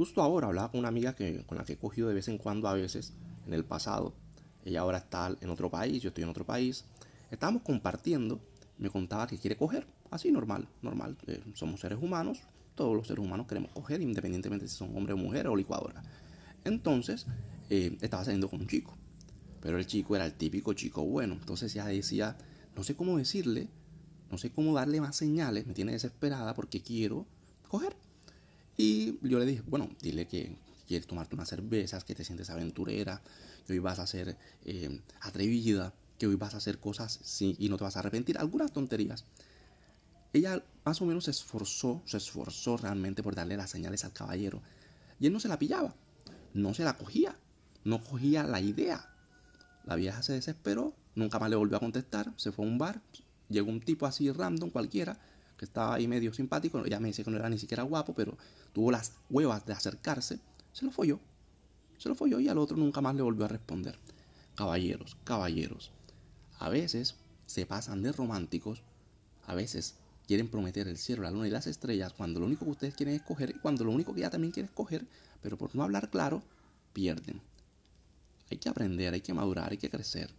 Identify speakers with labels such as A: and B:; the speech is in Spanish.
A: Justo ahora hablaba con una amiga que, con la que he cogido de vez en cuando a veces en el pasado. Ella ahora está en otro país, yo estoy en otro país. Estábamos compartiendo, me contaba que quiere coger, así normal, normal. Eh, somos seres humanos, todos los seres humanos queremos coger, independientemente si son hombres o mujeres o licuadora. Entonces, eh, estaba saliendo con un chico. Pero el chico era el típico chico bueno. Entonces ya decía, no sé cómo decirle, no sé cómo darle más señales, me tiene desesperada porque quiero coger. Y yo le dije, bueno, dile que quieres tomarte unas cervezas, que te sientes aventurera, que hoy vas a ser eh, atrevida, que hoy vas a hacer cosas y no te vas a arrepentir, algunas tonterías. Ella más o menos se esforzó, se esforzó realmente por darle las señales al caballero. Y él no se la pillaba, no se la cogía, no cogía la idea. La vieja se desesperó, nunca más le volvió a contestar, se fue a un bar, llegó un tipo así random cualquiera, que estaba ahí medio simpático, ella me dice que no era ni siquiera guapo, pero tuvo las huevas de acercarse, se lo folló. Se lo folló y al otro nunca más le volvió a responder. Caballeros, caballeros, a veces se pasan de románticos, a veces quieren prometer el cielo, la luna y las estrellas cuando lo único que ustedes quieren es coger y cuando lo único que ella también quiere es coger, pero por no hablar claro, pierden. Hay que aprender, hay que madurar, hay que crecer.